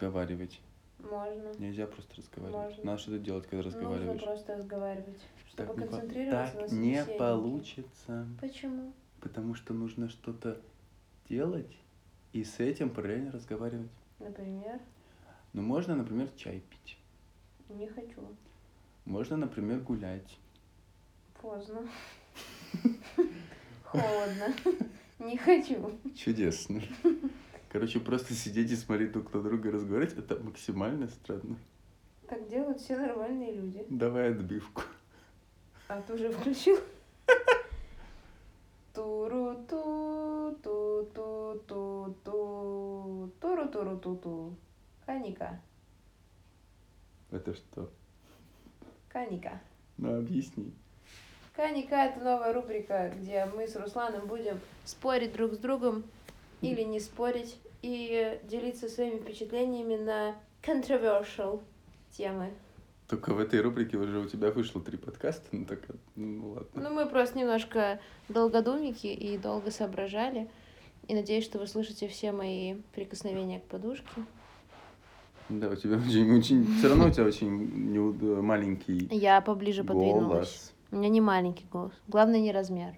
разговаривать. Можно. Нельзя просто разговаривать. Можно. Надо что-то делать, когда Нужно разговариваешь. просто разговаривать, чтобы Так не, по- концентрироваться на так не собеседнике. получится. Почему? Потому что нужно что-то делать и с этим параллельно разговаривать. Например, Ну, можно, например, чай пить. не хочу. Можно, например, гулять. Поздно. Холодно. Не хочу. Чудесно. Короче, просто сидеть и смотреть друг на друга и разговаривать, это максимально странно. Так делают все нормальные люди. Давай отбивку. А ты уже включил? туру ту ту ту ту туру туру ту ту Каника. Это что? Каника. Ну, объясни. Каника это новая рубрика, где мы с Русланом будем спорить друг с другом или не спорить и делиться своими впечатлениями на controversial темы. Только в этой рубрике уже у тебя вышло три подкаста, ну так, ну ладно. Ну, мы просто немножко долгодумики и долго соображали. И надеюсь, что вы слышите все мои прикосновения к подушке. Да, у тебя очень, очень, все равно у тебя очень неуд- маленький Я поближе подвинулась. голос, У меня не маленький голос. Главное не размер,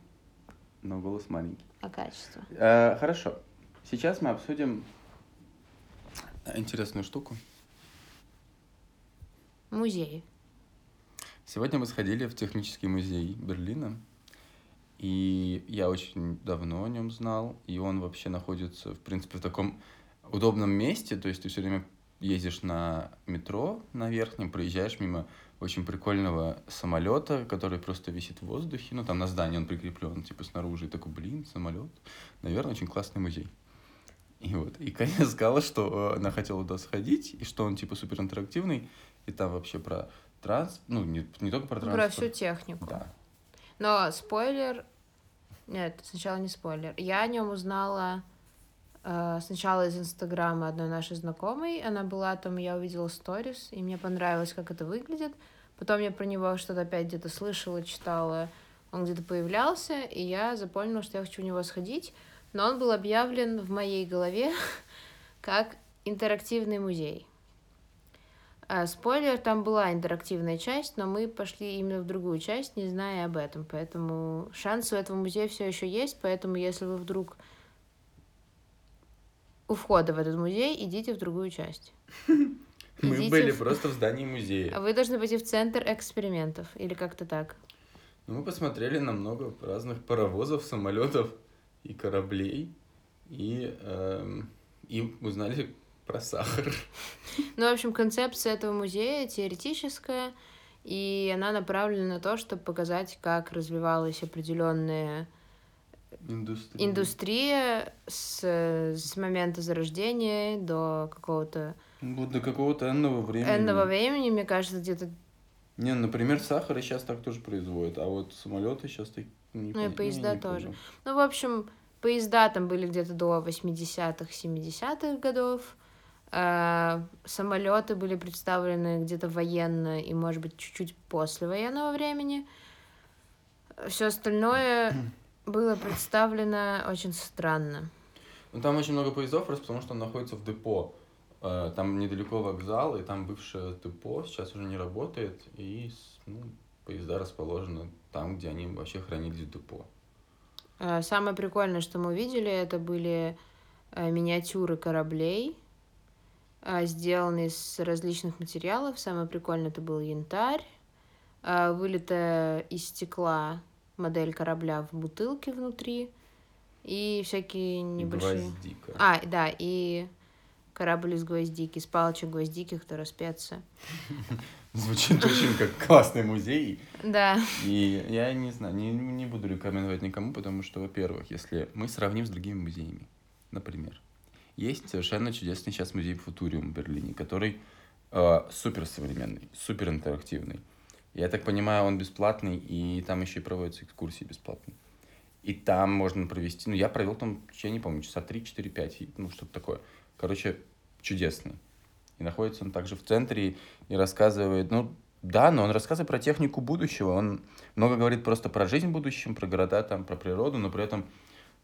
но голос маленький. а качество. Э, хорошо, сейчас мы обсудим интересную штуку. Музеи. Сегодня мы сходили в технический музей Берлина, и я очень давно о нем знал, и он вообще находится, в принципе, в таком удобном месте, то есть ты все время ездишь на метро на верхнем, проезжаешь мимо очень прикольного самолета, который просто висит в воздухе, ну там на здании он прикреплен, типа снаружи, и такой, блин, самолет, наверное, очень классный музей. И вот, и Карина сказала, что э, она хотела туда сходить, и что он типа супер интерактивный, и там вообще про транс, ну не, не только про Про транспорт. всю технику. Да. Но спойлер... Нет, сначала не спойлер. Я о нем узнала э, сначала из Инстаграма одной нашей знакомой. Она была там, я увидела сторис, и мне понравилось, как это выглядит. Потом я про него что-то опять где-то слышала, читала. Он где-то появлялся, и я запомнила, что я хочу в него сходить. Но он был объявлен в моей голове как интерактивный музей. А, спойлер, там была интерактивная часть, но мы пошли именно в другую часть, не зная об этом. Поэтому шансы у этого музея все еще есть. Поэтому, если вы вдруг у входа в этот музей, идите в другую часть. Мы Идите были в- просто в здании музея. А вы должны пойти в центр экспериментов или как-то так. Ну, мы посмотрели на много разных паровозов, самолетов и кораблей. И, эм, и узнали про сахар. Ну, в общем, концепция этого музея теоретическая, и она направлена на то, чтобы показать, как развивалась определенная Индустрия. индустрия с, с момента зарождения до какого-то Вот до какого-то энного времени. энного времени, мне кажется, где-то, Не, например, сахар сейчас так тоже производят, а вот самолеты сейчас так не Ну и поезда не, не тоже. понял. ну, в общем, поезда там были где-то до 80-х, 70-х годов, а, самолеты были представлены где-то военно и, может быть, чуть-чуть после военного времени. Все остальное было представлено очень странно. Ну, там очень много поездов, просто потому что он находится в депо. Э, Там недалеко вокзал, и там бывшее депо сейчас уже не работает, и ну, поезда расположены там, где они вообще хранились в депо. А, Самое прикольное, что мы увидели, это были э, миниатюры кораблей, а, сделанные из различных материалов. Самое прикольное это был янтарь, а, вылитая из стекла модель корабля в бутылке внутри и всякие небольшие... гвоздика. А, да, и корабль из гвоздики, из палочек гвоздики, которые спятся. Звучит очень как классный музей. Да. И я не знаю, не, не буду рекомендовать никому, потому что, во-первых, если мы сравним с другими музеями, например, есть совершенно чудесный сейчас музей Футуриум в Берлине, который э, супер современный, супер интерактивный. Я так понимаю, он бесплатный, и там еще и проводятся экскурсии бесплатные. И там можно провести, ну, я провел там, я не помню, часа 3, 4, 5, ну, что-то такое. Короче, чудесный. И находится он также в центре и рассказывает, ну, да, но он рассказывает про технику будущего. Он много говорит просто про жизнь в будущем, про города, там, про природу, но при этом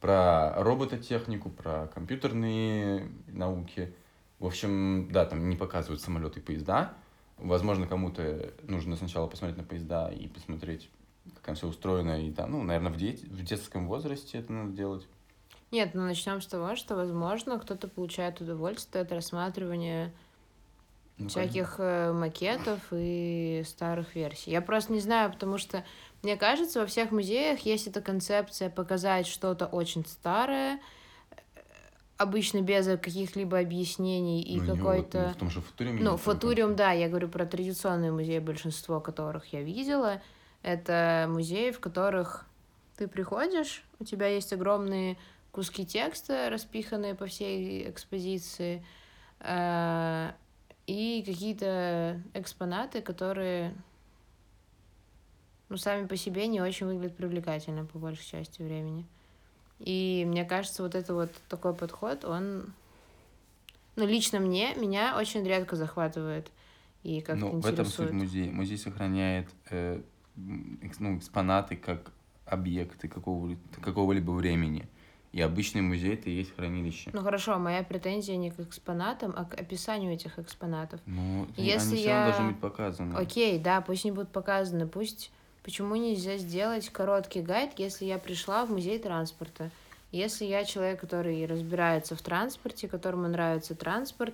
про робототехнику, про компьютерные науки. В общем, да, там не показывают самолеты и поезда. Возможно, кому-то нужно сначала посмотреть на поезда и посмотреть, как там все устроено. И там, ну, наверное, в, дет... в детском возрасте это надо делать. Нет, ну начнем с того, что, возможно, кто-то получает удовольствие от рассматривания ну, всяких конечно. макетов и старых версий. Я просто не знаю, потому что мне кажется, во всех музеях есть эта концепция показать что-то очень старое, обычно без каких-либо объяснений и ну, какой-то... Ну, в том же Футуриуме. Ну, Футуриум, да, я говорю про традиционные музеи, большинство которых я видела. Это музеи, в которых ты приходишь, у тебя есть огромные куски текста, распиханные по всей экспозиции, э, и какие-то экспонаты, которые ну, сами по себе не очень выглядят привлекательно по большей части времени. И мне кажется, вот это вот такой подход, он, ну, лично мне, меня очень редко захватывает и как Ну, в этом суть музея. Музей сохраняет э, ну, экспонаты как объекты какого-либо какого времени. И обычный музей это и есть хранилище. Ну хорошо, моя претензия не к экспонатам, а к описанию этих экспонатов. Ну, Если они я... все должны быть показаны. Окей, да, пусть они будут показаны, пусть Почему нельзя сделать короткий гайд, если я пришла в музей транспорта? Если я человек, который разбирается в транспорте, которому нравится транспорт,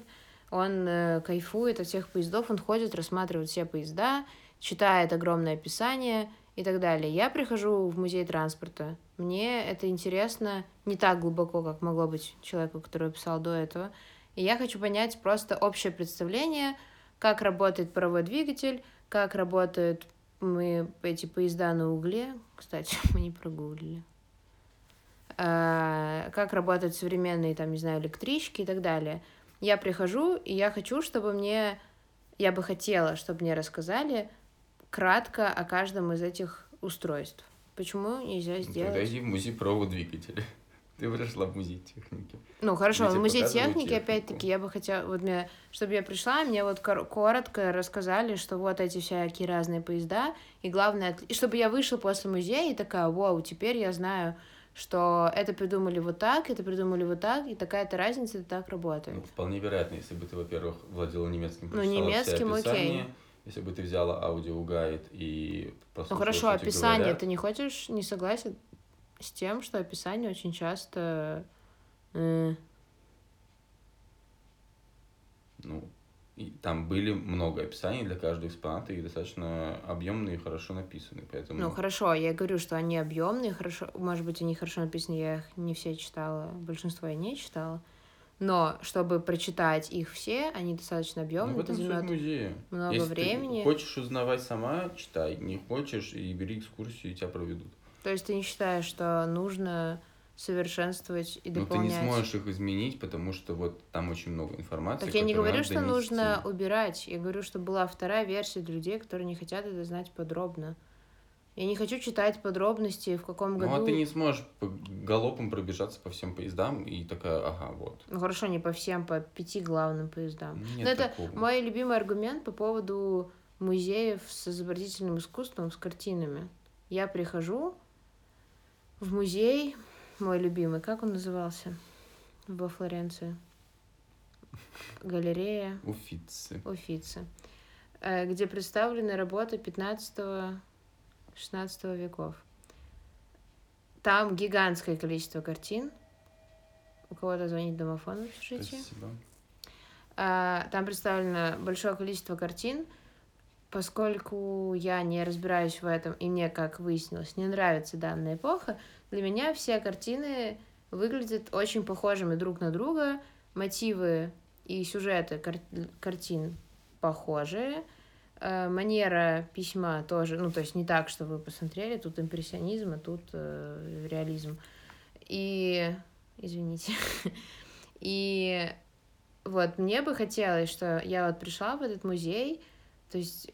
он э, кайфует от всех поездов, он ходит, рассматривает все поезда, читает огромное описание и так далее. Я прихожу в музей транспорта. Мне это интересно не так глубоко, как могло быть человеку, который писал до этого. И я хочу понять просто общее представление, как работает паровой двигатель, как работает мы эти поезда на угле, кстати, мы не прогуглили, а, как работают современные, там, не знаю, электрички и так далее. Я прихожу, и я хочу, чтобы мне, я бы хотела, чтобы мне рассказали кратко о каждом из этих устройств. Почему нельзя сделать? Тогда иди в музей провод двигателя. Ты пришла в музей техники. Ну хорошо, в музей техники, опять-таки, я бы хотела, вот мне, чтобы я пришла, мне вот коротко рассказали, что вот эти всякие разные поезда, и главное, и чтобы я вышла после музея и такая, вау, теперь я знаю, что это придумали вот так, это придумали вот так, и такая-то разница, это так работает. Ну, вполне вероятно, если бы ты, во-первых, владела немецким, ну, немецким, окей. Если бы ты взяла аудиогайд и Ну хорошо, описание, говорят, ты не хочешь, не согласен? с тем, что описание очень часто... Э... Ну, и там были много описаний для каждого экспоната, и достаточно объемные и хорошо написаны, поэтому... Ну, хорошо, я говорю, что они объемные, хорошо, может быть, они хорошо написаны, я их не все читала, большинство я не читала, но чтобы прочитать их все, они достаточно объемные, ну, это музея. много Если времени. Ты хочешь узнавать сама, читай, не хочешь, и бери экскурсию, и тебя проведут. То есть ты не считаешь, что нужно совершенствовать и дополнять? Ну, ты не сможешь их изменить, потому что вот там очень много информации. Так я не говорю, что донести. нужно убирать. Я говорю, что была вторая версия для людей, которые не хотят это знать подробно. Я не хочу читать подробности, в каком году... Ну, а ты не сможешь галопом пробежаться по всем поездам и такая, ага, вот. Ну, хорошо, не по всем, по пяти главным поездам. Нет Но это мой любимый аргумент по поводу музеев с изобразительным искусством, с картинами. Я прихожу, в музей, мой любимый, как он назывался во Флоренции? Галерея. Уфицы. Уфицы. Э, где представлены работы 15-16 веков. Там гигантское количество картин. У кого-то звонит домофон в общежитии. Спасибо. Э, там представлено большое количество картин, поскольку я не разбираюсь в этом, и мне, как выяснилось, не нравится данная эпоха, для меня все картины выглядят очень похожими друг на друга, мотивы и сюжеты кар картин похожие, э, манера письма тоже, ну, то есть не так, что вы посмотрели, тут импрессионизм, а тут э, реализм. И, извините, и вот мне бы хотелось, что я вот пришла в этот музей, то есть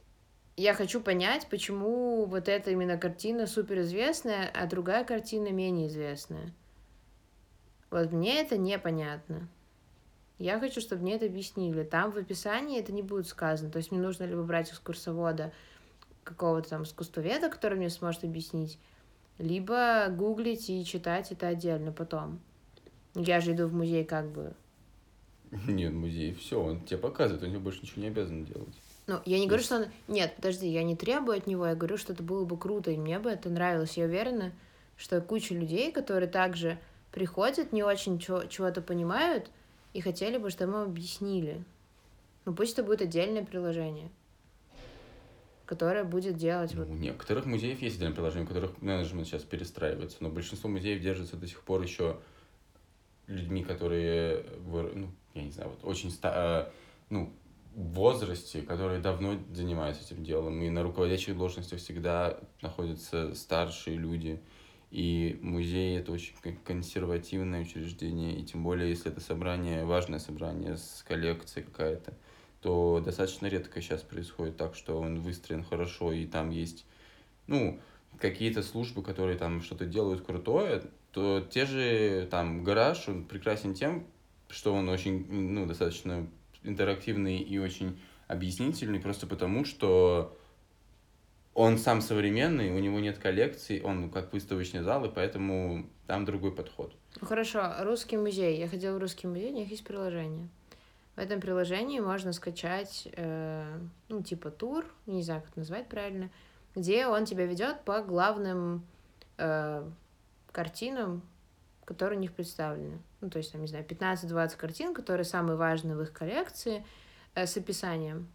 я хочу понять, почему вот эта именно картина суперизвестная, а другая картина менее известная. Вот мне это непонятно. Я хочу, чтобы мне это объяснили. Там в описании это не будет сказано. То есть мне нужно либо брать экскурсовода какого-то там искусствоведа, который мне сможет объяснить, либо гуглить и читать это отдельно потом. Я же иду в музей как бы Нет, музей, все, он тебе показывает, он тебе больше ничего не обязан делать. Ну, я не говорю, что он... Нет, подожди, я не требую от него, я говорю, что это было бы круто, и мне бы это нравилось. Я уверена, что куча людей, которые также приходят, не очень чего-то понимают, и хотели бы, чтобы им объяснили. Ну, пусть это будет отдельное приложение, которое будет делать... Ну, вот... У некоторых музеев есть отдельное приложение, у которых менеджмент сейчас перестраивается, но большинство музеев держится до сих пор еще людьми, которые, ну, я не знаю, вот очень, ста... Э, ну, в возрасте, которые давно занимаются этим делом, и на руководящих должностях всегда находятся старшие люди, и музей это очень консервативное учреждение, и тем более, если это собрание, важное собрание с коллекцией какая-то, то достаточно редко сейчас происходит так, что он выстроен хорошо, и там есть, ну, какие-то службы, которые там что-то делают крутое, то те же там гараж, он прекрасен тем, что он очень, ну, достаточно интерактивный и очень объяснительный, просто потому что он сам современный, у него нет коллекций, он как выставочный зал, и поэтому там другой подход. Ну, хорошо, русский музей. Я ходила в русский музей, у них есть приложение. В этом приложении можно скачать, э, ну, типа тур, не знаю, как это назвать правильно, где он тебя ведет по главным э, картинам, которые у них представлены. Ну, то есть, там, не знаю, 15-20 картин, которые самые важные в их коллекции, э, с описанием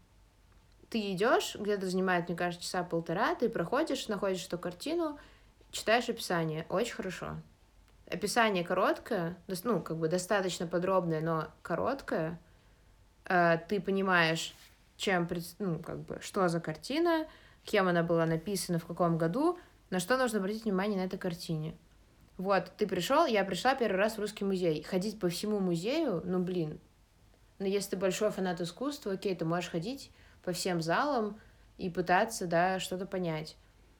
ты идешь, где-то занимает, мне кажется, часа полтора, ты проходишь, находишь эту картину, читаешь описание. Очень хорошо. Описание короткое, ну, как бы достаточно подробное, но короткое. Э, ты понимаешь, чем, ну, как бы, что за картина, кем она была написана, в каком году, на что нужно обратить внимание на этой картине. Вот, ты пришел, я пришла первый раз в русский музей. Ходить по всему музею, ну, блин. Ну, если ты большой фанат искусства, окей, ты можешь ходить по всем залам и пытаться, да, что-то понять.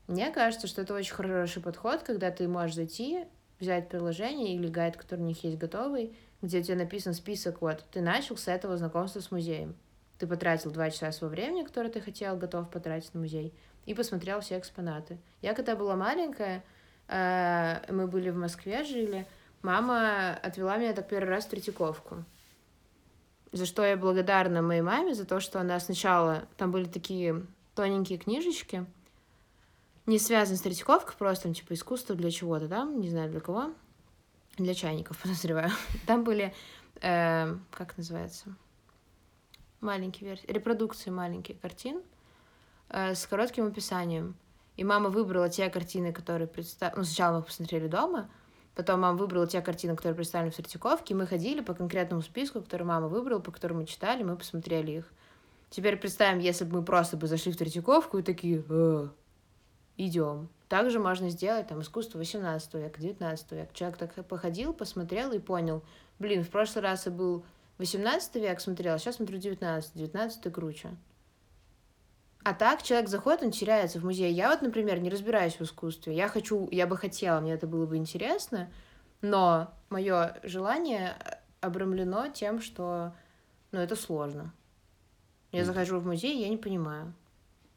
Мне кажется, что это очень хороший подход, когда ты можешь зайти, взять приложение или гайд, который у них есть готовый, где у тебя написан список, вот, ты начал с этого знакомства с музеем. Ты потратил два часа своего времени, которое ты хотел, готов потратить на музей, и посмотрел все экспонаты. Я когда была маленькая, э, мы были в Москве, жили, мама отвела меня так первый раз в Третьяковку за что я благодарна моей маме, за то, что она сначала... Там были такие тоненькие книжечки, не связаны с Третьяковкой, просто там, типа, искусство для чего-то там, не знаю для кого, для чайников, подозреваю. Там были, э, как называется, маленькие версии, репродукции маленьких картин э, с коротким описанием. И мама выбрала те картины, которые представ... Ну, сначала мы посмотрели дома, Потом мама выбрала те картины, которые представлены в Третьяковке. Мы ходили по конкретному списку, который мама выбрала, по которому мы читали, мы посмотрели их. Теперь представим, если бы мы просто бы зашли в Третьяковку и такие, э, идем. Также можно сделать там искусство 18 века, 19 века. Человек так походил, посмотрел и понял, блин, в прошлый раз я был 18 век смотрел, а сейчас смотрю 19, 19 круче. А так человек заходит, он теряется в музее. Я вот, например, не разбираюсь в искусстве. Я хочу, я бы хотела, мне это было бы интересно, но мое желание обрамлено тем, что, ну, это сложно. Я захожу в музей, я не понимаю.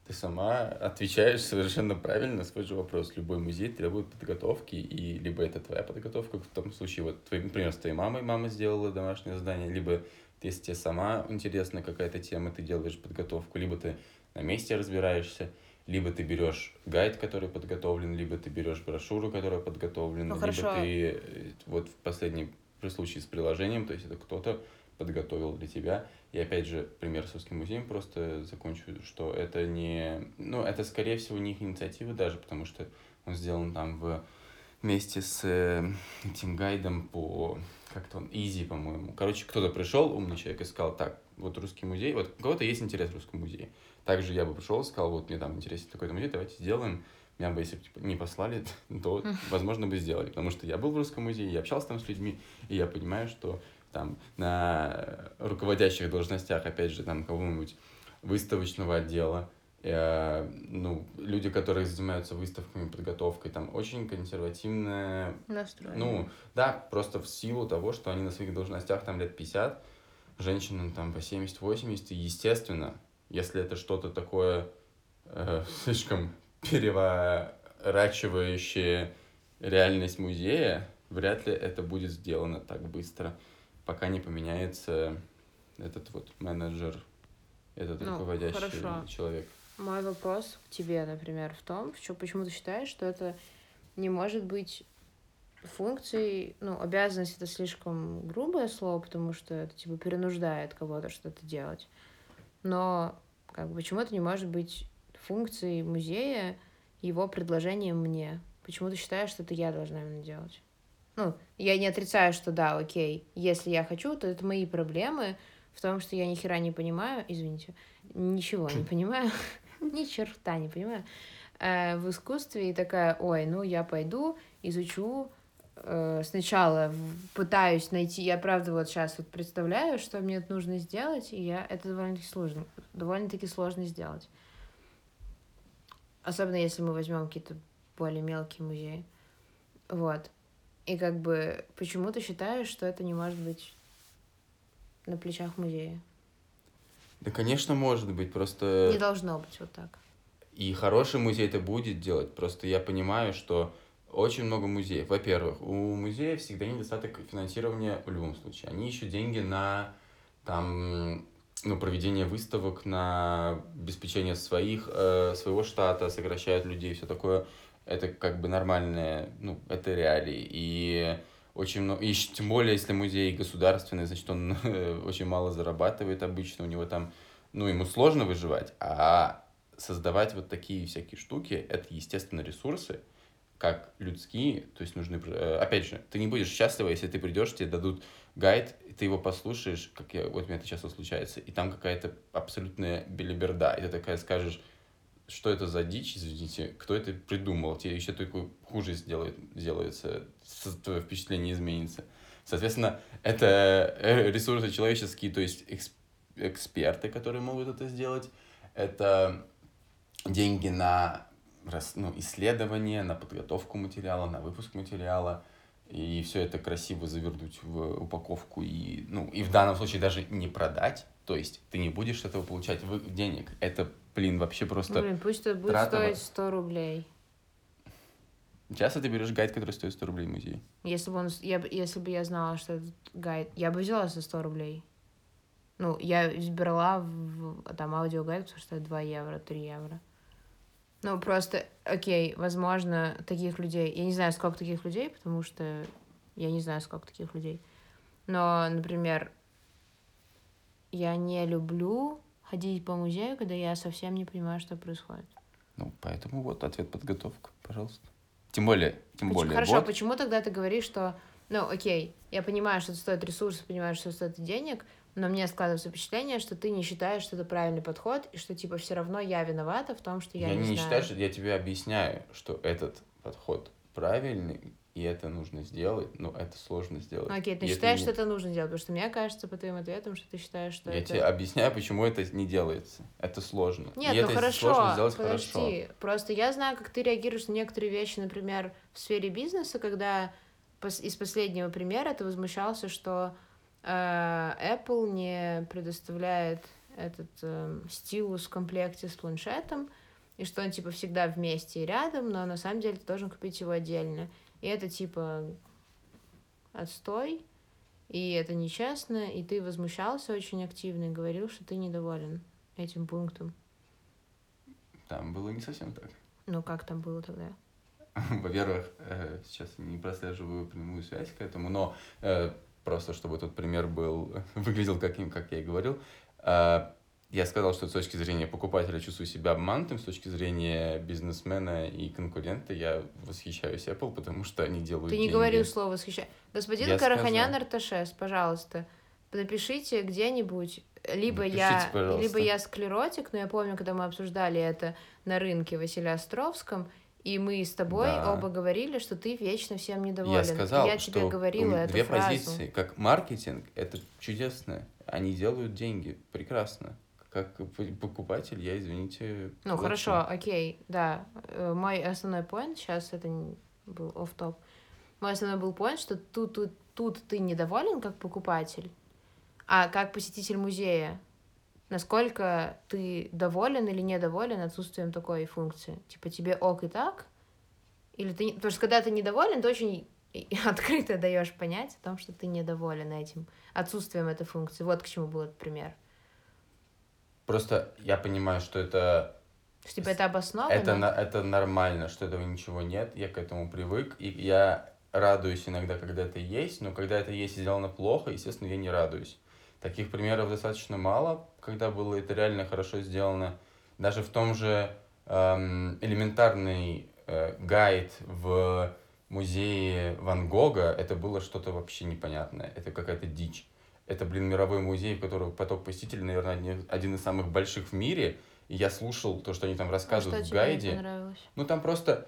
Ты сама отвечаешь совершенно правильно на свой же вопрос. Любой музей требует подготовки, и либо это твоя подготовка, в том случае, вот, твой, например, с твоей мамой мама сделала домашнее задание, либо если тебе сама интересна какая-то тема, ты делаешь подготовку, либо ты на месте разбираешься, либо ты берешь гайд, который подготовлен, либо ты берешь брошюру, которая подготовлена, ну, либо ты э, вот в последнем при случае с приложением, то есть это кто-то подготовил для тебя. И опять же, пример с русским музеем просто закончу, что это не... Ну, это, скорее всего, не их инициатива даже, потому что он сделан там в вместе с э, этим гайдом по как-то он easy, по-моему. Короче, кто-то пришел, умный человек, и сказал, так, вот русский музей, вот у кого-то есть интерес в русском музее. Также я бы пришел сказал, вот мне там интересен такой-то музей, давайте сделаем. Меня бы, если бы типа, не послали, то, возможно, бы сделали. Потому что я был в русском музее, я общался там с людьми, и я понимаю, что там на руководящих должностях, опять же, там кого-нибудь выставочного отдела, э, ну, люди, которые занимаются выставками, подготовкой, там очень консервативная... Настроение. Ну, да, просто в силу того, что они на своих должностях там лет 50, женщинам там по 70-80, и естественно, если это что-то такое э, слишком переворачивающее реальность музея, вряд ли это будет сделано так быстро. пока не поменяется этот вот менеджер, этот Ну, руководящий хорошо. человек. Мой вопрос к тебе, например, в том, что почему ты считаешь, что это не может быть функцией, ну, обязанность это слишком грубое слово, потому что это типа перенуждает кого-то что-то делать. Но как бы почему это не может быть функцией музея, его предложением мне? Почему ты считаешь, что это я должна именно делать? Ну, я не отрицаю, что да, окей, если я хочу, то это мои проблемы в том, что я ни хера не понимаю, извините, ничего не понимаю, ни черта не понимаю э, в искусстве и такая, ой, ну я пойду, изучу, э, сначала пытаюсь найти, я правда вот сейчас вот представляю, что мне нужно сделать, и я это довольно-таки сложно, довольно-таки сложно сделать. Особенно если мы возьмем какие-то более мелкие музеи. Вот. И как бы почему ты считаешь, что это не может быть на плечах музея? Да, конечно, может быть, просто... Не должно быть вот так. И хороший музей это будет делать. Просто я понимаю, что очень много музеев. Во-первых, у музея всегда недостаток финансирования в любом случае. Они ищут деньги на там, ну, проведение выставок, на обеспечение своих, э, своего штата, сокращают людей, все такое. Это как бы нормальное, ну, это реалии. И очень много, и тем более, если музей государственный, значит, он очень мало зарабатывает обычно, у него там, ну, ему сложно выживать, а создавать вот такие всякие штуки, это, естественно, ресурсы, как людские, то есть нужны, э, опять же, ты не будешь счастлива, если ты придешь, тебе дадут гайд, и ты его послушаешь, как я, вот у меня это часто случается, и там какая-то абсолютная белиберда, и ты такая скажешь, что это за дичь, извините, кто это придумал, тебе еще только хуже сделает, сделается, твое впечатление изменится. Соответственно, это э, ресурсы человеческие, то есть экс- эксперты, которые могут это сделать, это деньги на ну, исследование, на подготовку материала, на выпуск материала, и все это красиво завернуть в упаковку и, ну, и в данном случае даже не продать, то есть ты не будешь этого получать денег. Это, блин, вообще просто... Блин, пусть это будет трата стоить 100 рублей. Часто ты берешь гайд, который стоит 100 рублей в музее. Если бы, он, я, если бы я знала, что этот гайд... Я бы взяла за 100 рублей. Ну, я брала в, там аудиогайд, потому что стоит 2 евро, 3 евро. Ну, просто, окей, возможно, таких людей... Я не знаю, сколько таких людей, потому что я не знаю, сколько таких людей. Но, например, я не люблю ходить по музею, когда я совсем не понимаю, что происходит. Ну, поэтому вот ответ подготовка, пожалуйста. Тем более, тем Поч- более, Хорошо, вот, почему тогда ты говоришь, что, ну, окей, я понимаю, что это стоит ресурсов, понимаю, что это стоит денег, но мне складывается впечатление, что ты не считаешь, что это правильный подход, и что, типа, все равно я виновата в том, что я, я, не, не знаю. считаю, что я тебе объясняю, что этот подход правильный, и это нужно сделать, но это сложно сделать. Окей, ты И это считаешь, не- что это нужно делать, потому что мне кажется по твоим ответам, что ты считаешь, что Я это... тебе объясняю, почему это не делается. Это сложно. Нет, и ну это хорошо, сложно сделать подожди. хорошо. Просто я знаю, как ты реагируешь на некоторые вещи, например, в сфере бизнеса, когда из последнего примера ты возмущался, что э, Apple не предоставляет этот э, стилус в комплекте с планшетом, и что он типа всегда вместе и рядом, но на самом деле ты должен купить его отдельно. И это типа отстой, и это нечестно, и ты возмущался очень активно и говорил, что ты недоволен этим пунктом. Там было не совсем так. Ну, как там было тогда? Во-первых, э, сейчас не прослеживаю прямую связь к этому, но э, просто чтобы тот пример был, выглядел каким, как я и говорил, э, я сказал, что с точки зрения покупателя чувствую себя обманутым, с точки зрения бизнесмена и конкурента я восхищаюсь Apple, потому что они делают Ты не деньги. говорил слово восхищай. Господин Я Караханян сказал. Арташес, пожалуйста, напишите где-нибудь, либо Напишите, я, пожалуйста. либо я склеротик, но я помню, когда мы обсуждали это на рынке в Василиостровском, и мы с тобой Да. оба говорили, что ты вечно всем недоволен. Я сказал, я что тебе говорила эту две фразу. позиции. Как маркетинг, это чудесно. Они делают деньги. Прекрасно. Как покупатель, я, извините... Ну, плачу. хорошо, окей, да. Э, Мой основной point, сейчас это был оф топ Мой основной был point, что тут, тут, тут ты недоволен как покупатель, а как посетитель музея, насколько ты доволен или недоволен отсутствием такой функции. Типа тебе ок и так, или ты... Потому что когда ты недоволен, ты очень открыто даешь понять о том, что ты недоволен этим, отсутствием этой функции. Вот к чему был этот пример. Просто я понимаю, что это Что, типа это обосновано. Это, это нормально, что этого ничего нет, я к этому привык, и я радуюсь иногда, когда это есть, но когда это есть и сделано плохо, естественно, я не радуюсь. Таких примеров достаточно мало, когда было это реально хорошо сделано. Даже в том же эм, элементарный э, гайд в музее Ван Гога, это было что-то вообще непонятное, это какая-то дичь. Это, блин, мировой музей, в котором поток посетителей, наверное, один, из самых больших в мире, и я слушал то, что они там А рассказывают что в гайде. Ну, там просто,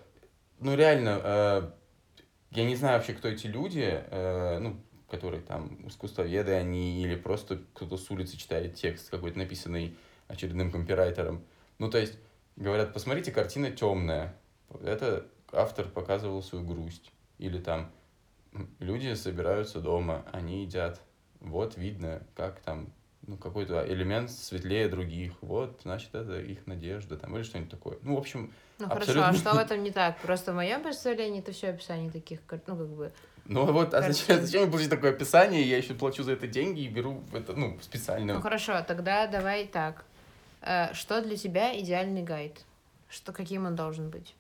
ну, реально, э, я не знаю вообще, кто эти люди, э, ну, которые там искусствоведы они, или просто кто-то с улицы читает текст какой-то написанный очередным компирайтером. Ну, то есть, говорят, посмотрите, картина темная. Это автор показывал свою грусть. Или там люди собираются дома, они едят. Вот видно, как там ну, какой-то элемент светлее других. Вот, значит, это их надежда там, или что-нибудь такое. Ну, в общем, Ну хорошо, Абсолютно. а что в этом не так? Просто в моем представлении это все описание таких, ну как бы. Ну вот, а зачем, зачем получить такое описание? Я еще плачу за это деньги и беру это, ну, специально. Ну хорошо, тогда давай так. Э, Что для тебя идеальный гайд? Что каким он должен быть?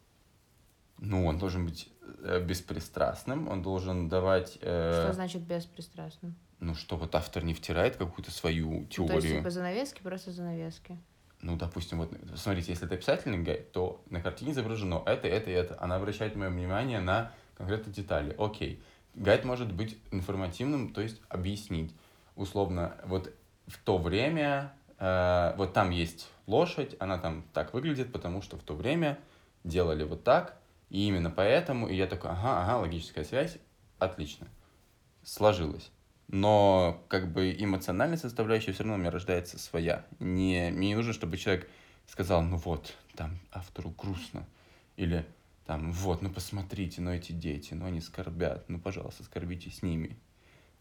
Ну, он должен быть э, беспристрастным, он должен давать, э, Что значит беспристрастным? Ну, что вот автор не втирает какую-то свою Ну, То есть теорию. типа занавески, просто занавески. Ну, допустим, вот, смотрите, если это описательный гайд, то на картине изображено это, это и это. Она обращает мое внимание на конкретные детали. Окей. Гайд может быть информативным, то есть объяснить. Условно, вот в то время, э, вот там есть лошадь, она там так выглядит, потому что в то время делали вот так, и именно поэтому, и я такой, ага, ага, логическая связь, отлично, сложилось. Но как бы эмоциональная составляющая все равно у меня рождается своя. Не, мне не нужно, чтобы человек сказал, ну вот, там автору грустно. Или там, вот, ну посмотрите, ну эти дети, ну они скорбят, ну пожалуйста, скорбите с ними.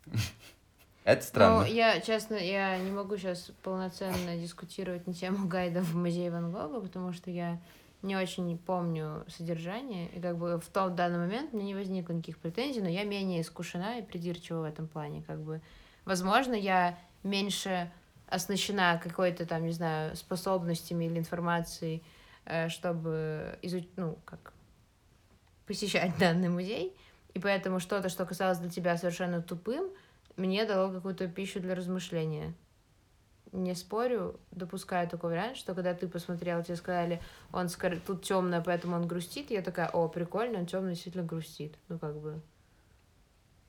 Это странно. Ну, я, честно, я не могу сейчас полноценно дискутировать на тему гайда в музее Ван Гога, потому что я не очень помню содержание, и как бы в тот данный момент мне не возникло никаких претензий, но я менее искушена и придирчива в этом плане, как бы. Возможно, я меньше оснащена какой-то там, не знаю, способностями или информацией, э, чтобы изучить, ну, как посещать данный музей, и поэтому что-то, что казалось для тебя совершенно тупым, мне дало какую-то пищу для размышления. Не спорю, допускаю такой вариант, что когда ты посмотрел, тебе сказали, он скор- тут темно, поэтому он грустит, я такая, о, прикольно, он темно действительно грустит. Ну, как бы.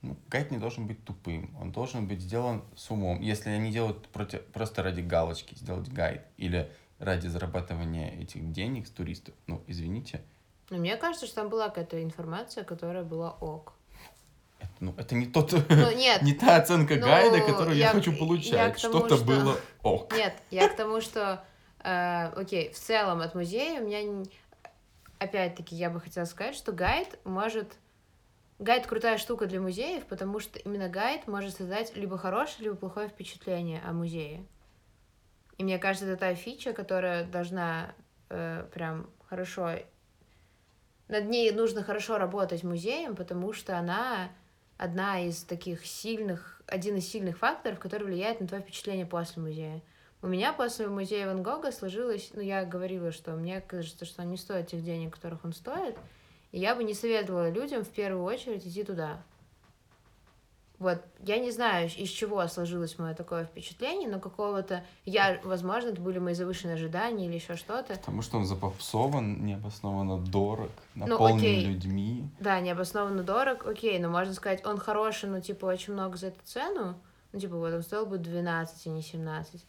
Ну, гайд не должен быть тупым, он должен быть сделан с умом. Если они делают против, просто ради галочки сделать гайд или ради зарабатывания этих денег с туристов, ну, извините, Но мне кажется, что там была какая-то информация, которая была ок. Ну, это не тот, Ну, нет, не та оценка Ну, гайда, которую я, я- хочу получать. Что-то что- было ок. Нет, я к тому, что, э, окей, в целом от музея у меня, опять-таки, я бы хотела сказать, что гайд может... Гайд крутая штука для музеев, потому что именно гайд может создать либо хорошее, либо плохое впечатление о музее. И мне кажется, это та фича, которая должна э, прям хорошо... Над ней нужно хорошо работать музеем, потому что она одна из таких сильных, один из сильных факторов, который влияет на твое впечатление после музея. У меня после музея Ван Гога сложилось, ну, я говорила, что мне кажется, что он не стоит тех денег, которых он стоит, и я бы не советовала людям в первую очередь идти туда. Вот, я не знаю, из чего сложилось мое такое впечатление, но какого-то, я, возможно, это были мои завышенные ожидания или еще что-то. Потому что он запопсован, необоснованно дорог, Ну, наполнен окей. людьми. Да, необоснованно дорог, окей, но можно сказать, он хороший, но, типа, очень много за эту цену. Ну, типа, вот он стоил бы 12, а не 17.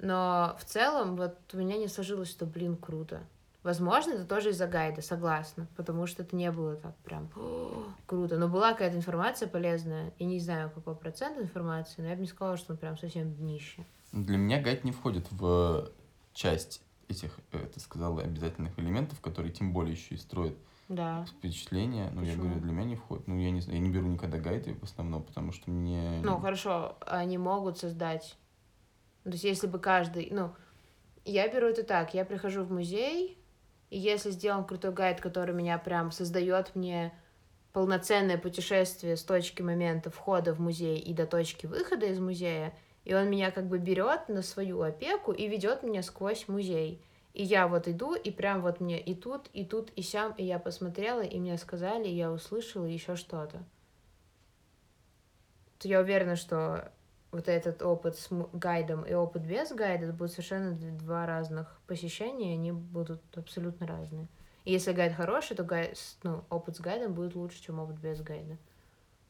Но в целом, вот у меня не сложилось, что, блин, круто. Возможно, это тоже из-за гайда, согласна, потому что это не было так прям «О, круто. Но была какая-то информация полезная. Я не знаю, какой процент информации, но я бы не сказала, что он прям совсем днище. Для меня гайд не входит в часть этих, э, ты сказала, обязательных элементов, которые тем более еще и строят Да. впечатление. Ну, я говорю, для меня не входит. Ну, я не знаю, я не беру никогда гайды в основном, потому что мне... Ну, хорошо, они могут создать... То есть, если бы каждый... Ну, я беру это так, я прихожу в музей, и если сделан крутой гайд, который меня прям создает мне полноценное путешествие с точки момента входа в музей и до точки выхода из музея, и он меня как бы берет на свою опеку и ведет меня сквозь музей. И я вот иду, и прям вот мне и тут, и тут, и сям, и я посмотрела, и мне сказали, и я услышала еще что-то. То я уверена, что вот этот опыт с гайдом и опыт без гайда, это будут совершенно два разных посещения, они будут абсолютно разные. И если гайд хороший, то гайд, ну, опыт с гайдом будет лучше, чем опыт без гайда.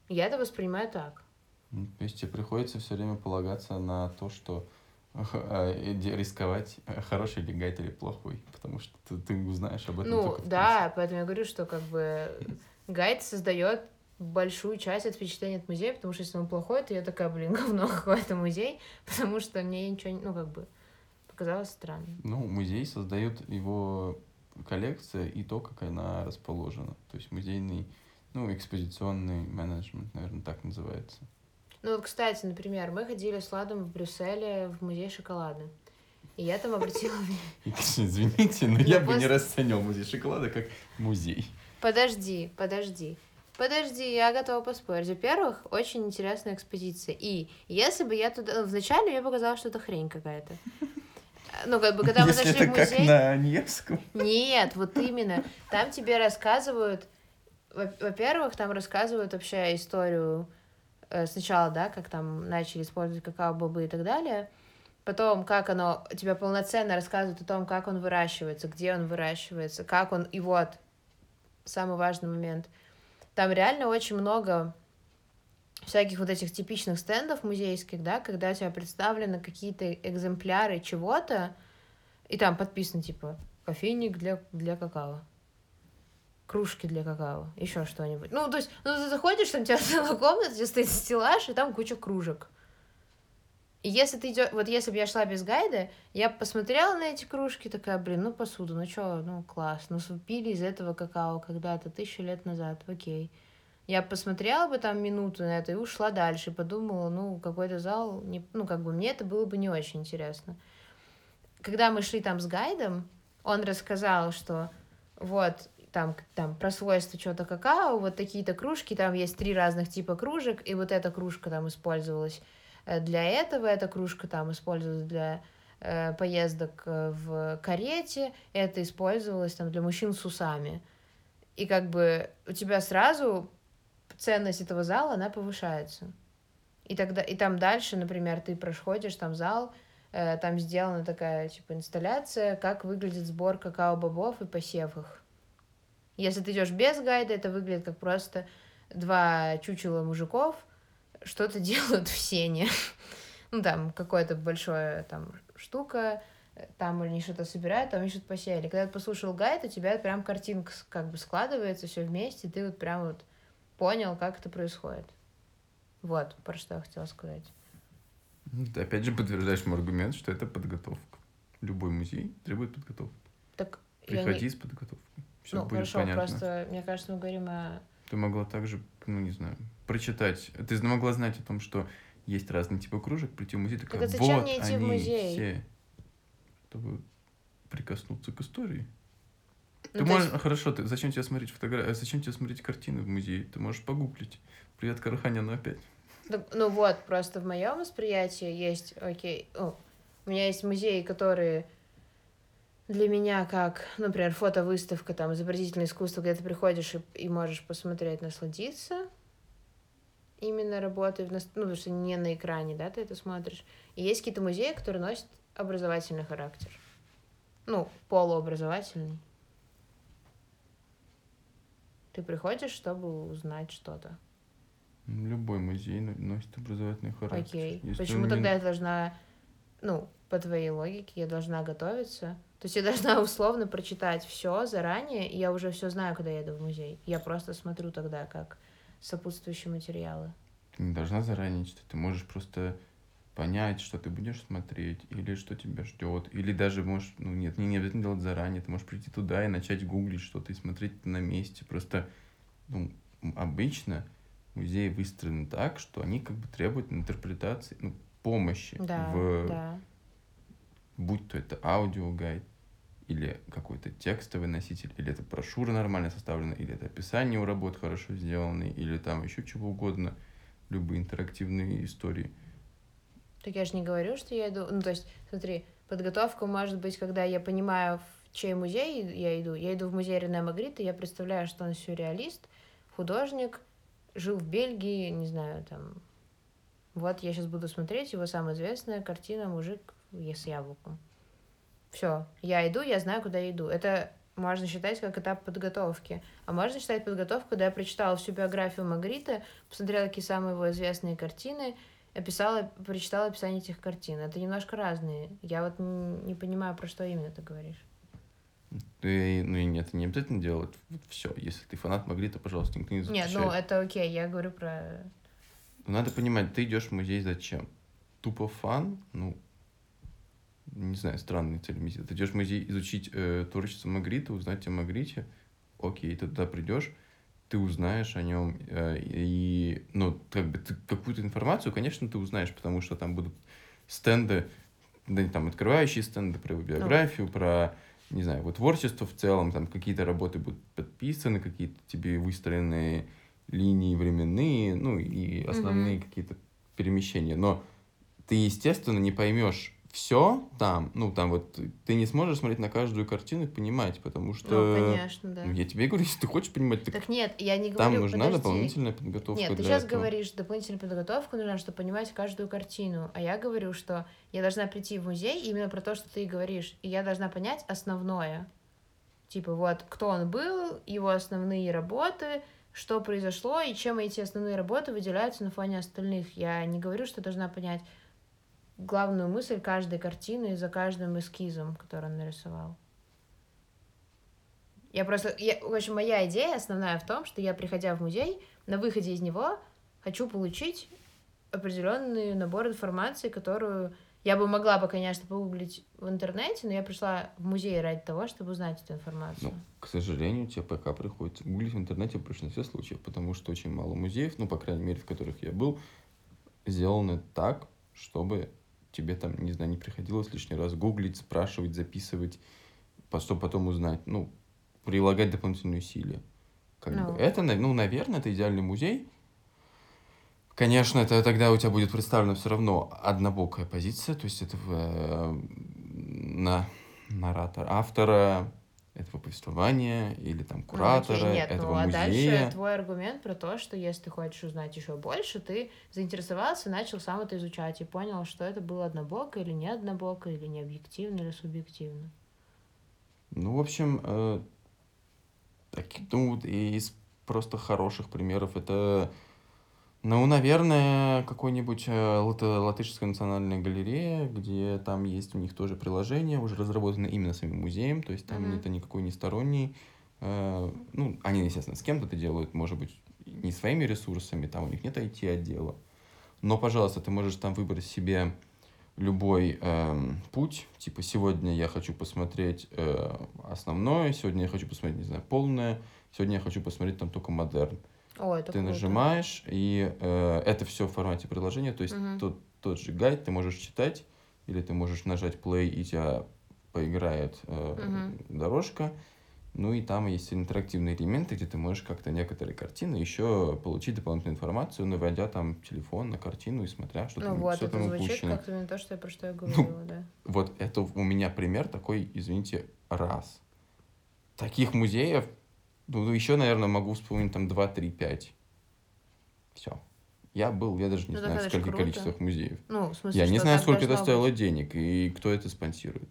Я это воспринимаю так. Ну, то есть тебе приходится все время полагаться на то, что э, рисковать, э, хороший ли гайд или плохой, потому что ты, ты узнаешь об этом. Ну, да, поэтому я говорю, что как бы гайд создает большую часть от впечатления от музея, потому что если он плохой, то я такая, блин, говно какой-то музей, потому что мне ничего, ну, как бы, показалось странным. Ну, музей создает его коллекция и то, как она расположена. То есть музейный, ну, экспозиционный менеджмент, наверное, так называется. Ну, вот, кстати, например, мы ходили с Ладом в Брюсселе в музей шоколада. И я там обратила... Извините, но я бы не расценил музей шоколада как музей. Подожди, подожди. Подожди, я готова поспорить. Во-первых, очень интересная экспозиция. И если бы я туда... Вначале мне показалось, что это хрень какая-то. Ну, как бы, когда мы Если зашли в музей... как на Невском. Нет, вот именно. Там тебе рассказывают... Во-первых, там рассказывают вообще историю э, сначала, да, как там начали использовать какао-бобы и так далее. Потом, как оно тебя полноценно рассказывает о том, как он выращивается, где он выращивается, как он... И вот, самый важный момент. Там реально очень много всяких вот этих типичных стендов музейских, да, когда у тебя представлены какие-то экземпляры чего-то, и там подписано, типа, кофейник для, для какао, кружки для какао, еще что-нибудь. Ну, то есть, ну, ты заходишь, там у тебя целая комната, где стоит стеллаж, и там куча кружек. Если ты идешь, вот если бы я шла без гайда, я посмотрела на эти кружки, такая, блин, ну посуду, ну чё, ну класс, ну пили из этого какао когда-то, тысячу лет назад, окей. Я посмотрела бы там минуту на это и ушла дальше, подумала, ну, какой-то зал, не, ну, как бы мне это было бы не очень интересно. Когда мы шли там с гайдом, он рассказал, что вот там, там про свойства чего-то какао, вот такие-то кружки, там есть три разных типа кружек, и вот эта кружка там использовалась для этого, эта кружка там использовалась для э, поездок э, в карете, это использовалось там для мужчин с усами. И как бы у тебя сразу ценность этого зала, она повышается. И тогда, и там дальше, например, ты проходишь там зал, э, там сделана такая, типа, инсталляция, как выглядит сбор какао-бобов и посев их. Если ты идешь без гайда, это выглядит как просто два чучела мужиков что-то делают в сене. ну, там, какое-то большое, там, штука, там они что-то собирают, там они что-то посеяли. Когда ты послушал гайд, у тебя прям картинка как бы складывается все вместе, ты вот прям вот понял, как это происходит. Вот, про что я хотела сказать. Ну, ты опять же подтверждаешь мой аргумент, что это подготовка. Любой музей требует подготовки. Так Приходи не... с подготовкой. Все ну, будет хорошо, понятно. просто, мне кажется, мы говорим о... Ты могла также, ну, не знаю, прочитать. Ты могла знать о том, что есть разные типы кружек, прийти в музей, такая, так а зачем вот мне идти они в музей? все, чтобы прикоснуться к истории. Ну, ты можешь, есть... хорошо, ты, зачем тебе смотреть фотографии, э, зачем тебе смотреть картины в музее? Ты можешь погуглить. Привет, Караханяну опять. Ну, ну вот, просто в моем восприятии есть, окей, о, у меня есть музеи, которые для меня как, например, фотовыставка, там, изобразительное искусство, где ты приходишь и, и можешь посмотреть, насладиться именно работой, в, ну, потому что не на экране, да, ты это смотришь. И есть какие-то музеи, которые носят образовательный характер. Ну, полуобразовательный. Ты приходишь, чтобы узнать что-то. Любой музей носит образовательный характер. Окей. Если Почему тогда меня... я должна, ну, по твоей логике, я должна готовиться? То есть я должна условно прочитать все заранее, и я уже все знаю, когда еду в музей. Я просто смотрю тогда как сопутствующие материалы. Ты не должна заранее ты можешь просто понять, что ты будешь смотреть, или что тебя ждет, или даже можешь, ну нет, не, не обязательно делать заранее, ты можешь прийти туда и начать гуглить что-то и смотреть на месте. Просто, ну, обычно музеи выстроены так, что они как бы требуют интерпретации, ну, помощи да, в... Да. Будь то это аудиогайд, или какой-то текстовый носитель, или это брошюра нормально составлена, или это описание у работ хорошо сделаны, или там еще чего угодно, любые интерактивные истории. Так я же не говорю, что я иду... Ну, то есть, смотри, подготовка может быть, когда я понимаю, в чей музей я иду. Я иду в музей Рене Магрита, я представляю, что он сюрреалист, художник, жил в Бельгии, не знаю, там... Вот я сейчас буду смотреть его самая известная картина «Мужик с яблоком». Все, я иду, я знаю, куда я иду. Это можно считать как этап подготовки. А можно считать подготовку, когда я прочитала всю биографию Магрита, посмотрела, какие самые его известные картины, описала, прочитала описание этих картин. Это немножко разные. Я вот не понимаю, про что именно ты говоришь. Ты, ну и нет, не обязательно делать все. Если ты фанат Магрита, пожалуйста, никто не запрещает. Нет, ну это окей, я говорю про... Надо понимать, ты идешь в музей зачем? Тупо фан? Ну, не знаю, странные цели миссии. Ты идешь в музей изучить э, творчество Магрита, узнать о Магрите, окей, ты туда придешь, ты узнаешь о нем, э, и, ну, как бы, ты какую-то информацию, конечно, ты узнаешь, потому что там будут стенды, да, там, открывающие стенды про его биографию, про, не знаю, вот творчество в целом, там, какие-то работы будут подписаны, какие-то тебе выстроенные линии временные, ну, и основные mm-hmm. какие-то перемещения, но ты, естественно, не поймешь все там, ну, там вот, ты не сможешь смотреть на каждую картину и понимать, потому что... Ну, конечно, да. Ну, я тебе говорю, если ты хочешь понимать, так, так нет, я не говорю, Там нужна подожди. дополнительная подготовка Нет, ты сейчас этого. говоришь, дополнительная подготовка нужна, чтобы понимать каждую картину, а я говорю, что я должна прийти в музей именно про то, что ты говоришь, и я должна понять основное. Типа, вот, кто он был, его основные работы, что произошло, и чем эти основные работы выделяются на фоне остальных. Я не говорю, что должна понять главную мысль каждой картины за каждым эскизом, который он нарисовал. Я просто... Я, в общем, моя идея основная в том, что я, приходя в музей, на выходе из него хочу получить определенный набор информации, которую я бы могла бы, конечно, погуглить в интернете, но я пришла в музей ради того, чтобы узнать эту информацию. Ну, к сожалению, тебе пока приходится гуглить в интернете в большинстве случаев, потому что очень мало музеев, ну, по крайней мере, в которых я был, сделаны так, чтобы тебе там, не знаю, не приходилось лишний раз гуглить, спрашивать, записывать, чтобы потом узнать, ну, прилагать дополнительные усилия. Как no. бы. Ну. Это, ну, наверное, это идеальный музей. Конечно, это тогда у тебя будет представлена все равно однобокая позиция, то есть это э, на наратор автора, этого повествования или там куратора ну, окей, нет, этого ну, а музея. дальше твой аргумент про то, что если ты хочешь узнать еще больше, ты заинтересовался, начал сам это изучать и понял, что это было однобоко или не однобоко, или не объективно, или субъективно. Ну, в общем, э, так, ну, из просто хороших примеров это ну, наверное, какой-нибудь э, латышская национальная галерея, где там есть у них тоже приложение, уже разработано именно самим музеем, то есть там mm-hmm. это никакой не сторонний. Э, ну, они, естественно, с кем-то это делают, может быть, не своими ресурсами, там у них нет IT-отдела. Но, пожалуйста, ты можешь там выбрать себе любой э, путь. Типа, сегодня я хочу посмотреть э, основное, сегодня я хочу посмотреть, не знаю, полное, сегодня я хочу посмотреть там только модерн. О, это ты круто. нажимаешь, и э, это все в формате приложения, то есть угу. тот, тот же гайд ты можешь читать, или ты можешь нажать play, и тебя поиграет э, угу. дорожка. Ну и там есть интерактивные элементы, где ты можешь как-то некоторые картины еще получить дополнительную информацию, наводя там телефон на картину и смотря, что ну там, вот, что это там звучит упущено. как именно то, что я, про что я ну, говорила, ну, да. Вот это у меня пример такой, извините, раз. Таких музеев ну, еще, наверное, могу вспомнить там 2, 3, 5. Все. Я был, я даже не ну, знаю, в скольких количествах музеев. Ну, в смысле, я не знаю, сколько это стоило быть. денег и кто это спонсирует.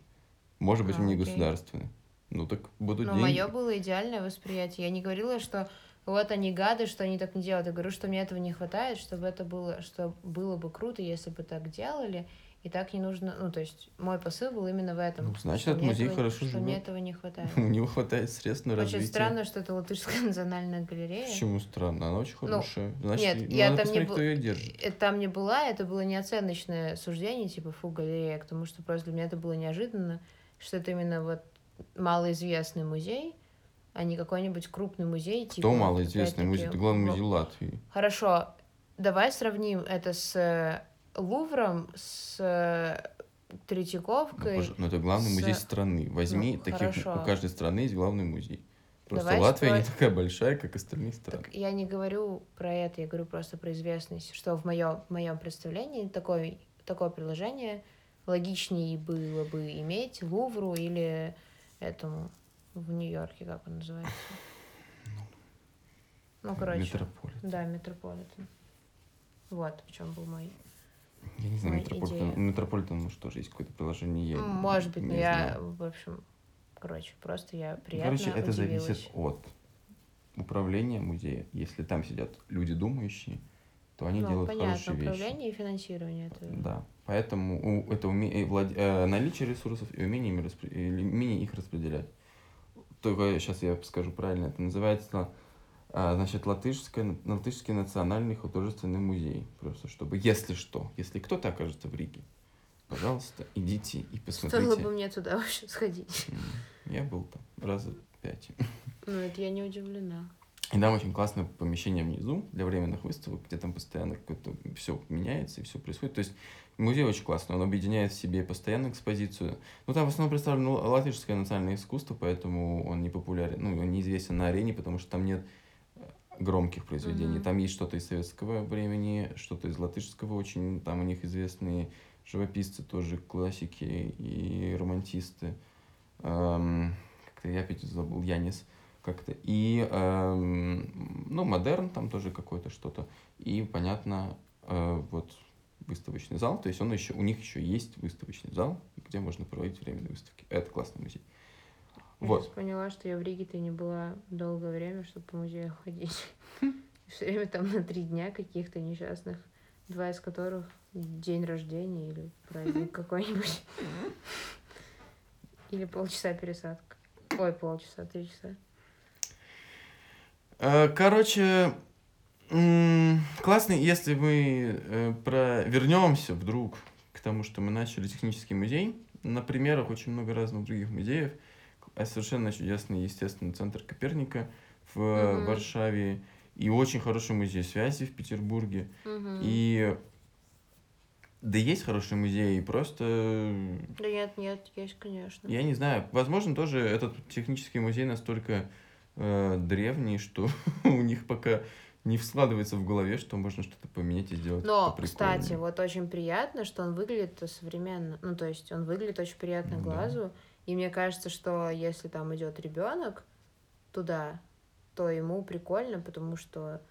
Может быть, а, не государственный. Ну, так будут Но деньги. мое было идеальное восприятие. Я не говорила, что вот они гады, что они так не делают. Я говорю, что мне этого не хватает, чтобы это было, что было бы круто, если бы так делали. И так не нужно, ну, то есть мой посыл был именно в этом. Ну, значит, этот музей этого, хорошо что мне этого не хватает. У него хватает средств на развитие. Очень странно, что это латышская национальная галерея. Почему странно? Она очень ну, хорошая. Ну, значит, нет, я там не, был, кто ее держит. Э, там не была, это было не оценочное суждение, типа, фу, галерея, потому что просто для меня это было неожиданно, что это именно вот малоизвестный музей, а не какой-нибудь крупный музей. Кто типа, малоизвестный музей? Это главный музей Латвии. Хорошо, давай сравним это с Лувром с Третьяковкой. Ну, пож- ну, это главный с- музей страны. Возьми, Ну, таких хорошо. у каждой страны есть главный музей. Просто Давай Латвия не строить- такая большая, как остальные страны. Так я не говорю про это, я говорю просто про известность, что в моем, в моем представлении такое, такое приложение логичнее было бы иметь Лувру или этому в Нью-Йорке, как он называется. Ну, короче. Метрополит. Да, Метрополитен. Вот в чем был мой. Я не знаю, Метрополитен. Ну, Метрополитен, может, тоже есть какое-то приложение. я Может быть, но я, знаю. в общем, короче, просто я приятно Короче, это удивилась. зависит от управления музея. Если там сидят люди думающие, то они ну, делают понятно, хорошие вещи. управление и финансирование. Это... Да. Поэтому у- это уме- э, влад- э, наличие ресурсов и умение, ими распре- или умение их распределять. Только сейчас я скажу правильно. Это называется значит, латышская, латышский национальный художественный музей. Просто чтобы, если что, если кто-то окажется в Риге, пожалуйста, идите и посмотрите. Стоило бы мне туда вообще сходить. Я был там раза пять. Ну, это я не удивлена. И там очень классное помещение внизу для временных выставок, где там постоянно какое-то все меняется и все происходит. То есть музей очень классный, он объединяет в себе постоянную экспозицию. Ну, там в основном представлено латышское национальное искусство, поэтому он не популярен, ну, он неизвестен на арене, потому что там нет громких произведений. Мгм. Там есть что-то из советского времени, что-то из латышского очень, там у них известные живописцы тоже, классики и романтисты. Эм, как-то я опять забыл, Янис как-то. И, эм, ну, модерн там тоже какой-то что-то. И, понятно, э, вот выставочный зал. То есть он еще, у них еще есть выставочный зал, где можно проводить временные выставки. Это классный музей. Я Вот. сейчас поняла, что я в Риге-то не была долгое время, чтобы по музею ходить. Все время там на три дня каких-то несчастных, два из которых день рождения или праздник какой-нибудь. Или полчаса пересадка. Ой, полчаса, три часа. Э, Короче, классно, если мы э, про... вернемся вдруг к тому, что мы начали технический музей. На примерах очень много разных других музеев. А Совершенно чудесный, естественный центр Коперника в э, Мгм. Варшаве. И очень хороший музей связи в Петербурге. И да есть хорошие музеи, просто Да нет, нет, есть, конечно. я не знаю, возможно, тоже этот технический музей настолько э, древний, что у них пока не складывается в голове, что можно что-то поменять и сделать. Но, кстати, вот очень приятно, что он выглядит современно. Ну, то есть он выглядит очень приятно Да. глазу. И мне кажется, что если там идет ребенок туда, то ему прикольно, потому что,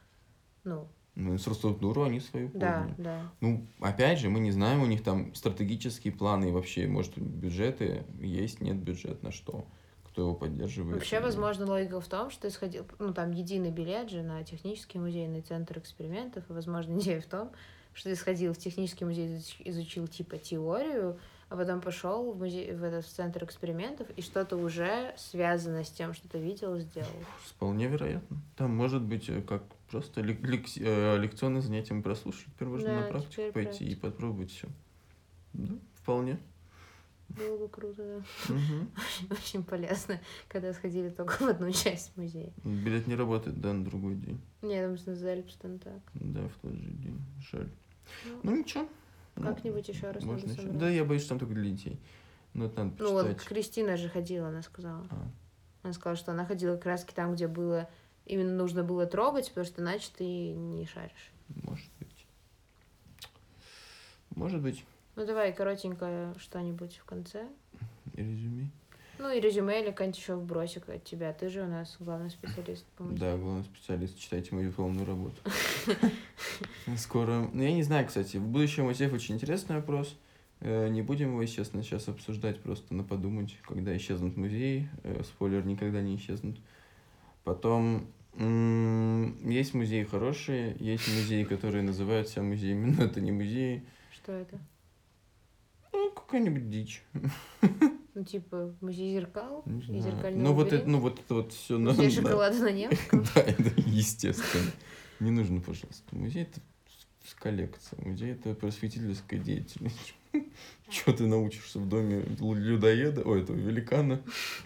ну, Ну, инфраструктуру они свою да, подняли. да. Ну, опять же, мы не знаем, у них там стратегические планы и вообще, может, бюджеты есть, нет бюджет на что, кто его поддерживает. Вообще, и- возможно, логика в том, что исходил, ну, там единый билет же на технический музейный центр экспериментов, и, возможно, идея в том, что ты сходил в технический музей, изуч- изучил типа теорию, а потом пошел в музей, в этот центр экспериментов и что-то уже связанное с тем, что ты видел, сделал. Вполне вероятно. Там может быть э, как просто лек- лекси- э, лекционные занятия мы прослушали, теперь можно Да, на практику пойти и практика. попробовать все. Да, вполне. Было бы круто, да. Мгм. Очень полезно, когда сходили только в одну часть музея. Билет не работает, да, на другой день. Не, там что Зельпстон так. Да, в тот же день. Жаль. Ну, Ну ничего. Ну, Как-нибудь еще раз можно надо собрать. Да, я боюсь, что там только для детей. Но это надо Ну вот. Кристина же ходила, она сказала. А, Она сказала, что она ходила как раз там, где было именно нужно было трогать, потому что иначе ты не шаришь. может быть. Может быть. Ну давай коротенько что-нибудь в конце. Резюме. Ну и резюме или какая-нибудь еще вбросик от тебя. Ты же у нас главный специалист по музею. Да, главный специалист, читайте мою дипломную работу. Скоро. Ну, я не знаю, кстати, в будущем музеев очень интересный вопрос. Э, Не будем его, естественно, сейчас обсуждать, просто на подумать, когда исчезнут музеи. Э, Спойлер, никогда не исчезнут. Потом есть музеи хорошие, есть музеи, которые называют себя музеями, но это не музеи. Что это? Ну, какая-нибудь дичь. Ну типа музей зеркал и знаю. зеркальный Ну, вот это, ну, вот это вот все. Музей шоколада на немском. Да, это естественно. Не нужно, пожалуйста. Музей это коллекция. Музей это просветительская деятельность. Чего ты научишься в доме лю- людоеда, ой, этого великана?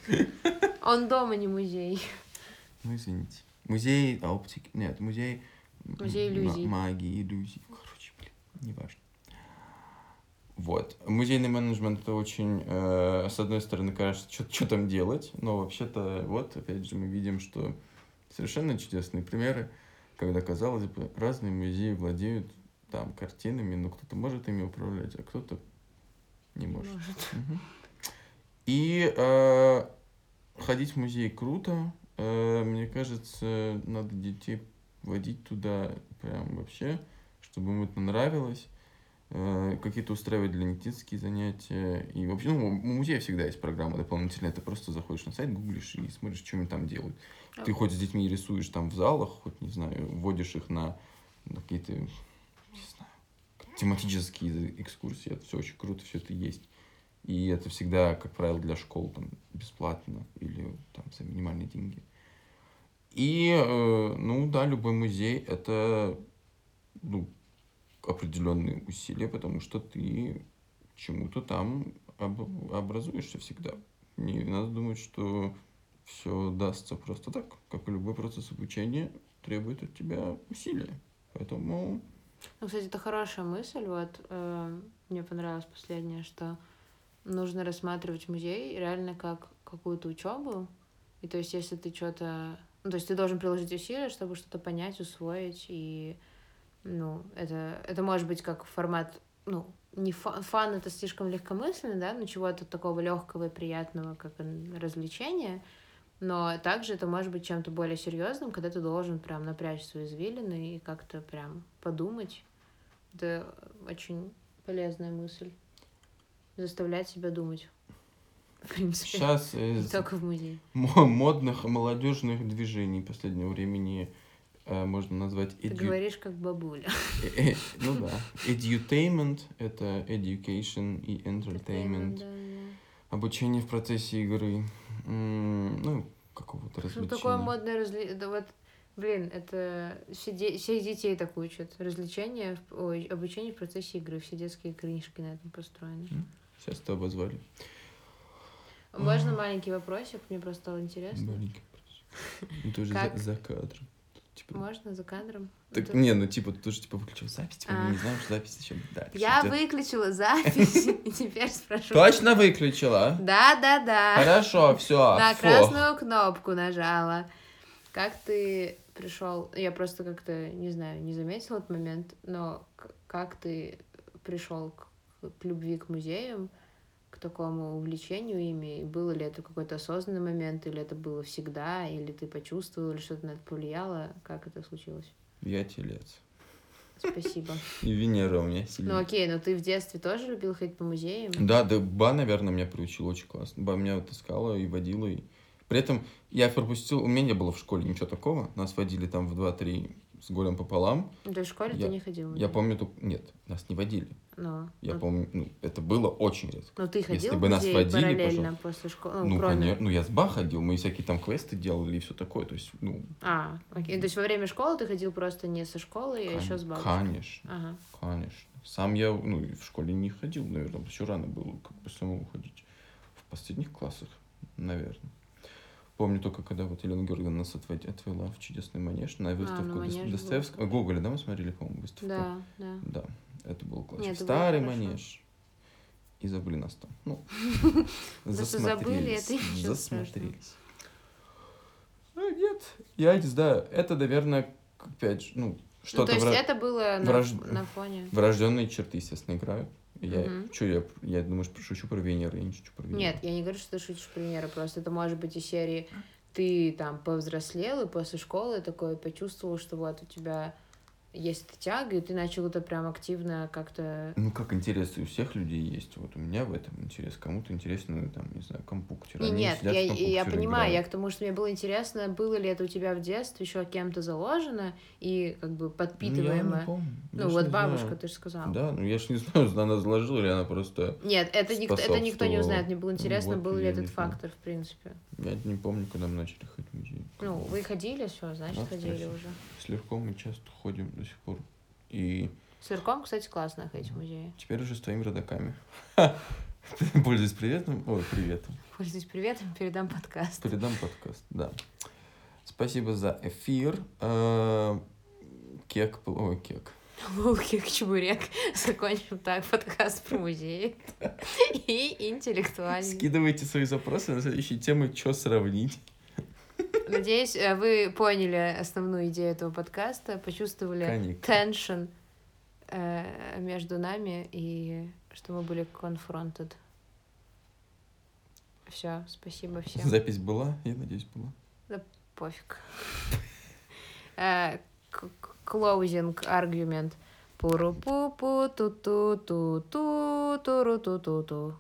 Он дома, не музей. Ну, извините. Музей оптики. Нет, музей... Музей иллюзий. Магии, иллюзий. Короче, блин, неважно. Вот. Музейный менеджмент это очень, э, с одной стороны, кажется, что там делать, но вообще-то, вот, опять же, мы видим, что совершенно чудесные примеры, когда, казалось бы, разные музеи владеют там картинами, но кто-то может ими управлять, а кто-то не может. Может. И э, ходить в музей круто. Э, мне кажется, надо детей водить туда прям вообще, чтобы им это нравилось. Э, какие-то устраивать длиннотические занятия. И вообще, ну, у музея всегда есть программа дополнительная. Ты просто заходишь на сайт, гуглишь и смотришь, что они там делают. Ты хоть с детьми рисуешь там в залах, хоть, не знаю, вводишь их на, на какие-то, не знаю, тематические экскурсии. Это все очень круто, все это есть. И это всегда, как правило, для школ там бесплатно или там за минимальные деньги. И, э, ну да, любой музей это ну, определенные усилия, потому что ты чему-то там об- образуешься всегда. Не надо думать, что все дастся просто так, как и любой процесс обучения требует от тебя усилия. Поэтому Ну, кстати, это хорошая мысль. Вот э, мне понравилось последнее, что нужно рассматривать музей реально как какую-то учебу. И то есть, если ты что-то... Ну, то есть ты должен приложить усилия, чтобы что-то понять, усвоить. И, ну, это, это может быть как формат... Ну, не фан, фан это слишком легкомысленно, да, но чего-то такого легкого и приятного, как развлечение. Но также это может быть чем-то более серьезным, когда ты должен прям напрячь свои извилины и как-то прям подумать. Это очень полезная мысль. Заставлять себя думать. В принципе. сейчас из только в музее. мо- модных молодежных движений последнего времени можно назвать Ты edu- говоришь как бабуля. э, э, ну да. Edutainment — это education и entertainment. Обучение в процессе игры. Ну, какого-то Ну, развлечения. такое модное развлечение. Вот, блин, это все де- всех детей так учат. Развлечение, ой, обучение в процессе игры. Все детские книжки на этом построены. Сейчас это обозвали. Можно маленький вопросик? Мне просто стало интересно. Маленький вопрос. Ну, тоже за, за кадром. Типа, Можно за кадром? так, Это- не, ну типа ты тоже типа выключил запись, типа мы А. не знаем, что запись еще дальше. Я идет. выключила запись и теперь спрошу. Точно выключила? Да, да, да. Хорошо, все. На красную кнопку нажала. Как ты пришел? Я просто как-то не знаю, не заметила этот момент, но как ты пришел к, к любви к музеям, к такому увлечению ими? И было ли это какой-то осознанный момент, или это было всегда, или ты почувствовал, или что-то на это повлияло? Как это случилось? Я телец. Спасибо. И Венера у меня Ну сильная. окей, но ты в детстве тоже любил ходить по музеям? Да, да, Ба, наверное, меня приучил очень классно. Ба меня таскала и водила. И... При этом я пропустил, у меня не было в школе ничего такого. Нас водили там в 2-3 с горем пополам. Ну, То есть в школе Я- ты не ходил? Я музей? помню, только... нет, нас не водили. Но, Я ну, помню, ну, это было очень редко. но ты ходил если бы нас водили, параллельно после школы? Ну, кроме- конечно, ну, я с Ба ходил, мы всякие там квесты делали и все такое. То есть, ну, А, окей. То есть во время школы ты ходил просто не со школы, а еще с кон- бабушкой? конечно, Ага. конечно. Сам я, ну, в школе не ходил, наверное, еще рано было как бы самому ходить. В последних классах, наверное. Помню только, когда вот Елена Георгиевна нас отвела в чудесный манеж на выставку А, Дос- манеж было Достоевского. Гоголя, да, мы смотрели, по-моему, выставку? Да, да. Да, это было классно. Нет, это было Старый хорошо. манеж. И забыли нас там. Ну, засмотрелись, Засмотрелись. Ну, нет, я не знаю, это, наверное, опять же, ну, Ну, что-то то есть это было на фоне... врожденные черты, естественно, играют. Я, Мгм. что я, я думаю, что шучу про Венеру, я не шучу про Венеру. Нет, я не говорю, что ты шутишь примеры, просто это может быть из серии ты там повзрослел и после школы такой почувствовал, что вот у тебя есть эта тяга, и ты начал это прям активно как-то... Ну, как интерес у всех людей есть. Вот у меня в этом интерес. Кому-то интересно, там, не знаю, компьютер. Не, Они нет, я, я понимаю, я играют. к тому, что мне было интересно, было ли это у тебя в детстве еще кем-то заложено и как бы Ну, я подпитываемо. не помню. Ну, Я ж вот бабушка, знаю. ты же сказал. Да, ну я ж не знаю, она заложила или она просто... Нет, это никто, это никто не узнает. Мне было интересно, Вот был ли я этот фактор, в принципе. Я не помню, когда мы начали ходить в музей. Ну, вы ходили, все, значит, ходили уже. С Лерком мы часто ходим до сих пор. И С Ирком, кстати, классно ходить в музее. теперь уже с твоими родаками. Пользуясь приветом. Ой, приветом. Пользуюсь приветом, передам подкаст. Передам подкаст, да. Спасибо за эфир. Э, Кек, ой, кек. Лулких чебурек. Закончим так подкаст про музеи. И интеллектуальный. Скидывайте свои запросы на следующие темы, что сравнить. Надеюсь, э, вы поняли основную идею этого подкаста, почувствовали tension э, между нами и что мы были confronted. Все, спасибо всем. Запись была? Я надеюсь, была. Пофиг. Э, Closing argument. Пуру-пу-пу, ту-ту-ту-ту, туру-ту-ту-ту.